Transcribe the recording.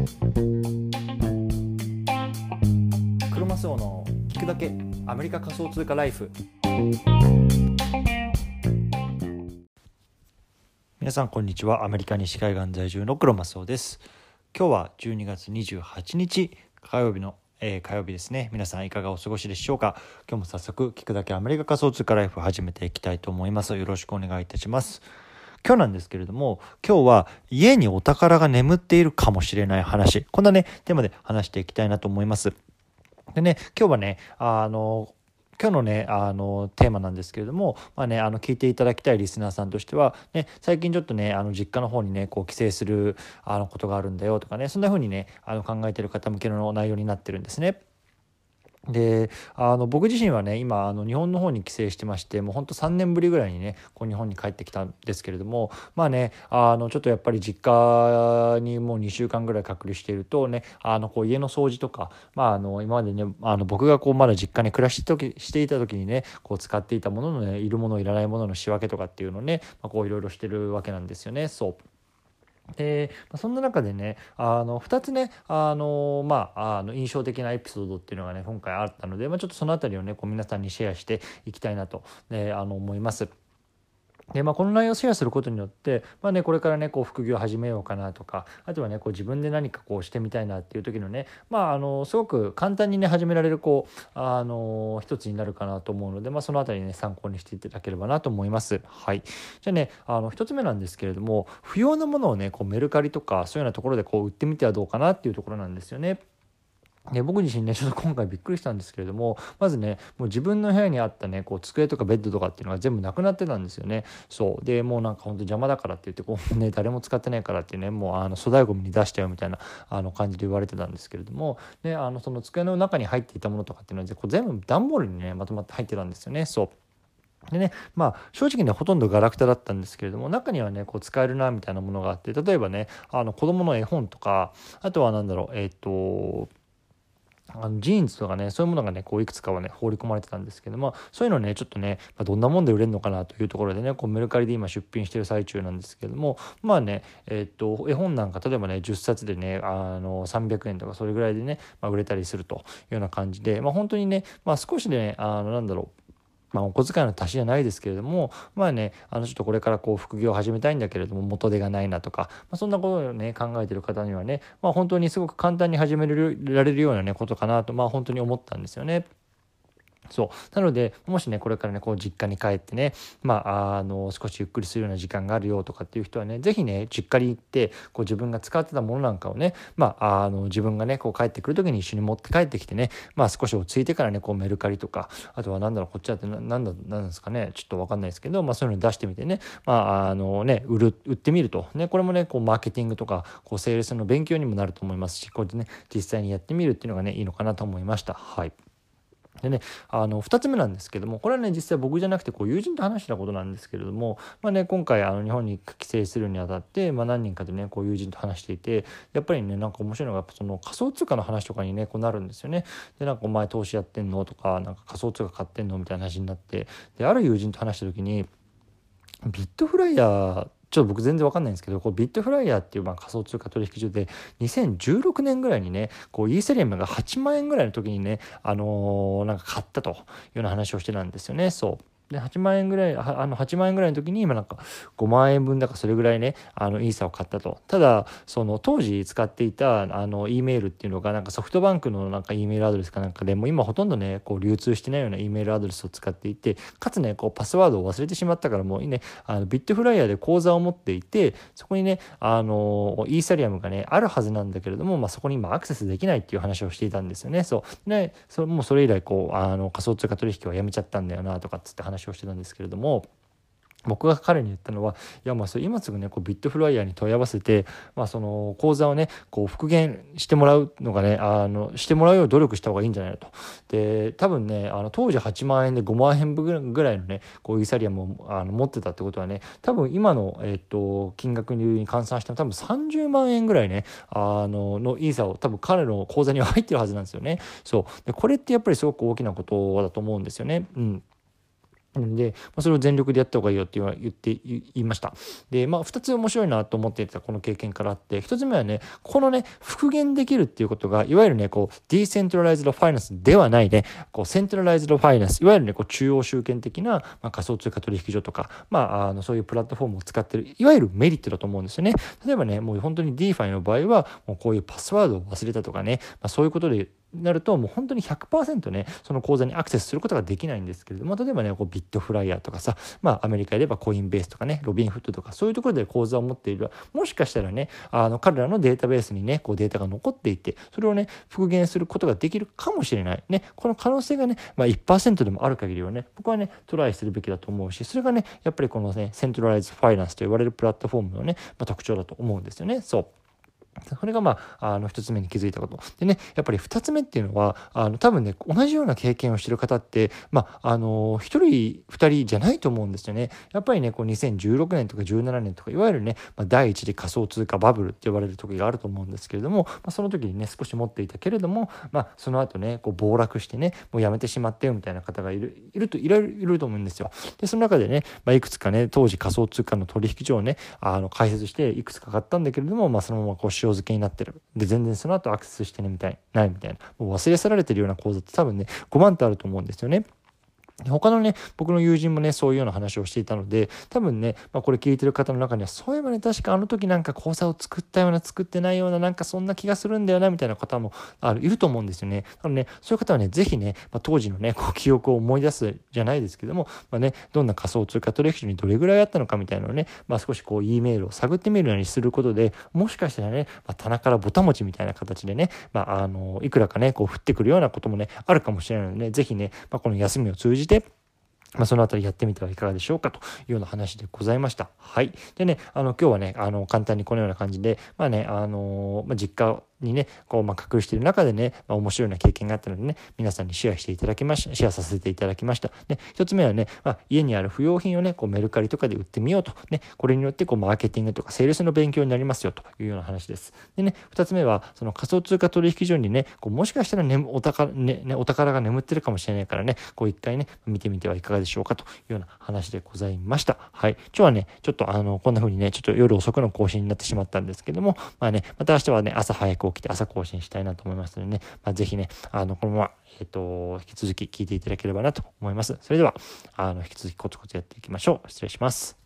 クロマスオの聞くだけアメリカ仮想通貨ライフ皆さんこんにちはアメリカ西海岸在住のクロマスオです今日は12月28日火曜日のえー、火曜日ですね。皆さんいかがお過ごしでしょうか？今日も早速聞くだけアメリカ仮想通貨ライフ始めていきたいと思います。よろしくお願いいたします。今日なんですけれども、今日は家にお宝が眠っているかもしれない話、こんなね、テーマで話していきたいなと思います。でね、今日はね、あの、今日のね、あの、テーマなんですけれども、まあね、あの、聞いていただきたいリスナーさんとしては、ね、最近ちょっとね、あの、実家の方にね、こう、帰省する、あの、ことがあるんだよとかね、そんな風にね、あの、考えてる方向けの内容になってるんですね。であの僕自身はね今あの日本の方に帰省してましてもうほんと3年ぶりぐらいにねこう日本に帰ってきたんですけれどもまあねあのちょっとやっぱり実家にもう2週間ぐらい隔離しているとねあのこう家の掃除とか、まあ、あの今までねあの僕がこうまだ実家に暮らして時していた時にねこう使っていたもののねいるものいらないものの仕分けとかっていうのをね、ま、こういろいろしてるわけなんですよねそう。でそんな中でねあの2つねあの、まあ、あの印象的なエピソードっていうのがね今回あったので、まあ、ちょっとその辺りをねこう皆さんにシェアしていきたいなと、ね、あの思います。でまあ、この内容をシェアすることによって、まあね、これからねこう副業を始めようかなとかあとはねこう自分で何かこうしてみたいなっていう時のね、まあ、あのすごく簡単にね始められるこうあの一つになるかなと思うので、まあ、その辺りね参考にしていただければなと思います。はい、じゃあねあの一つ目なんですけれども不要なものをねこうメルカリとかそういうようなところでこう売ってみてはどうかなっていうところなんですよね。で僕自身ねちょっと今回びっくりしたんですけれどもまずねもう自分の部屋にあったねこう机とかベッドとかっていうのが全部なくなってたんですよね。そう。でもうなんかほんと邪魔だからって言ってこうね誰も使ってないからってねもうあの粗大ごみに出したよみたいなあの感じで言われてたんですけれどもねあのその机の中に入っていたものとかっていうのはこう全部段ボールにねまとまって入ってたんですよね。そう。でね、まあ正直ね、ほとんどガラクタだったんですけれども、中にはね、こう使えるな、みたいなものがあって、例えばね、あの子供の絵本とか、あとは何だろう、えっ、ー、と、あのジーンズとかねそういうものがねこういくつかはね放り込まれてたんですけどもそういうのねちょっとね、まあ、どんなもんで売れるのかなというところでねこうメルカリで今出品してる最中なんですけどもまあねえー、っと絵本なんか例えばね10冊でねあの300円とかそれぐらいでね、まあ、売れたりするというような感じでまあ本当にね、まあ、少しでねあのなんだろうまあ、お小遣いの足しじゃないですけれどもまあねあのちょっとこれからこう副業を始めたいんだけれども元手がないなとか、まあ、そんなことをね考えてる方にはね、まあ、本当にすごく簡単に始められるようなねことかなとまあ本当に思ったんですよね。そうなのでもしねこれからねこう実家に帰ってねまああの少しゆっくりするような時間があるよとかっていう人はね是非ね実家に行ってこう自分が使ってたものなんかをねまああの自分がねこう帰ってくる時に一緒に持って帰ってきてねまあ少し落ち着いてからねこうメルカリとかあとは何だろうこっちだって何だなんですかねちょっと分かんないですけどまあそういうの出してみてねまああのね売る売ってみるとねこれもねこうマーケティングとかこうセールスの勉強にもなると思いますしこうやってね実際にやってみるっていうのがねいいのかなと思いましたはい。でね、あの2つ目なんですけどもこれはね実際僕じゃなくてこう友人と話したことなんですけれども、まあね、今回あの日本に帰省するにあたって、まあ、何人かでねこう友人と話していてやっぱりねなんか面白いのがやっぱその仮想通貨の話とかにねこうなるんですよね。でなんかお前投資やってんの？とかなんか仮想通貨買ってんの？みたいな話になってである友人と話した時にビットフライヤーちょっと僕全然わかんないんですけど、こうビットフライヤーっていうまあ仮想通貨取引所で、2016年ぐらいにね、こうイーセリアムが8万円ぐらいの時にね、あのー、なんか買ったというような話をしてたんですよね、そう。で8万円ぐらいあの8万円ぐらいの時に今なんか5万円分だかそれぐらいねあのイーサを買ったと。ただその当時使っていたあの E メールっていうのがなんかソフトバンクのなんか E メールアドレスかなんかでも今ほとんどねこう流通してないような E メールアドレスを使っていてかつねこうパスワードを忘れてしまったからもうねあのビットフライヤーで口座を持っていてそこにねあのイーサリアムがねあるはずなんだけれども、まあ、そこに今アクセスできないっていう話をしていたんですよね。そう。でそもうそれ以来こうあの仮想通貨取引はやめちゃったんだよなとかっつって話をしてたんですけれども僕が彼に言ったのは、いや、まあ、それ今すぐね、こうビットフライヤーに問い合わせて、まあ、その口座をね、こう復元してもらうのがね、あの、してもらうよう努力した方がいいんじゃないのと。で、多分ね、あの、当時8万円で5万円分ぐらいのね、こうイーサリアムをあの持ってたってことはね、多分今の、えっ、と、金額に換算しても多分30万円ぐらいね、あの、のイーサを多分彼の口座には入ってるはずなんですよね。そう。で、これってやっぱりすごく大きなことだと思うんですよね。うん。で、まあ、それを全力でやった方がいいよって言って言いました。で、まあ、2つ面白いなと思っていたこの経験からあって、1つ目はね、このね、復元できるっていうことが、いわゆるね、こう、 Decentralized Finance ではないね、こう、 Centralized Finance、いわゆるね、こう、中央集権的な、まあ、仮想通貨取引所とか、まあ、あの、そういうプラットフォームを使ってる、いわゆるメリットだと思うんですよね。例えばね、もう本当に DeFi の場合は、もうこういうパスワードを忘れたとかね、まあ、そういうことでなるともう本当に100%ねその口座にアクセスすることができないんですけれども例えばねこう bitFlyer とかさまあアメリカで言えば Coinbase とかね Robinhood とかそういうところで口座を持っている。もしかしたらねあの彼らのデータベースにねこうデータが残っていてそれをね復元することができるかもしれない。ねこの可能性がね、まあ、1%でもある限りはね僕はねトライするべきだと思うしそれがねやっぱりこのね Centralize Finance と言われるプラットフォームのね、まあ、特徴だと思うんですよね。そう。それがまあ、あの、一つ目に気づいたこと。でね、やっぱり二つ目っていうのは、あの、多分ね、同じような経験をしてる方って、まあ、あの、一人、二人じゃないと思うんですよね。やっぱりね、こう2016年とか17年とか、いわゆるね、まあ、第一次仮想通貨バブルって呼ばれる時があると思うんですけれども、まあ、その時にね、少し持っていたけれども、まあ、その後ね、こう暴落してね、もうやめてしまってよみたいな方がいる、いると、いろいろいると思うんですよ。で、その中でね、まあ、いくつかね、当時仮想通貨の取引所をね、あの、開設して、いくつか買ったんだけれども、まあ、そのままこう塩漬けになってる。で、全然その後アクセスしてねみたい、ないみたいな。もう忘れ去られてるような講座って多分ね、5万ってあると思うんですよね。他のね、僕の友人もね、そういうような話をしていたので、多分ね、まあ、これ聞いてる方の中には、そういえばね、確かあの時なんか講座を作ったような、作ってないような、なんかそんな気がするんだよな、みたいな方もあるいると思うんですよね。なのね、そういう方はね、ぜひね、まあ、当時のね、こう記憶を思い出すじゃないですけども、まあね、どんな仮想通貨取引所にどれぐらいあったのかみたいなのをね、まあ、少しこう、E メールを探ってみるようにすることで、もしかしたらね、まあ、棚からぼたもちみたいな形でね、まあ、あの、いくらかね、こう、降ってくるようなこともね、あるかもしれないので、ね、ぜひね、まあ、この休みを通じて、まあ、そのあたりやってみてはいかがでしょうかというような話でございました。はい。でね、あの、今日はね、あの、簡単にこのような感じで、まあね、あの、まあ、実家にね、こう、ま、隠している中でね、まあ、面白いな経験があったのでね、皆さんにシェアしていただきました、シェアさせていただきました。ね、一つ目はね、まあ、家にある不要品をね、こう、メルカリとかで売ってみようと。ね、これによって、こう、マーケティングとか、セールスの勉強になりますよというような話です。でね、二つ目は、その仮想通貨取引所にね、こう、もしかしたらね、お宝、ね、ね、お宝が眠ってるかもしれないからね、こう、一回ね、見てみてはいかがでしょうかというような話でございました。はい。今日はね、ちょっとあの、こんな風にね、ちょっと夜遅くの更新になってしまったんですけども、まあね、また明日はね、朝早く起きて朝更新したいなと思いますのでね、まあ、ぜひね、あの、このまま、えっ、と、引き続き聞いていただければなと思います。それでは、あの、引き続きコツコツやっていきましょう。失礼します。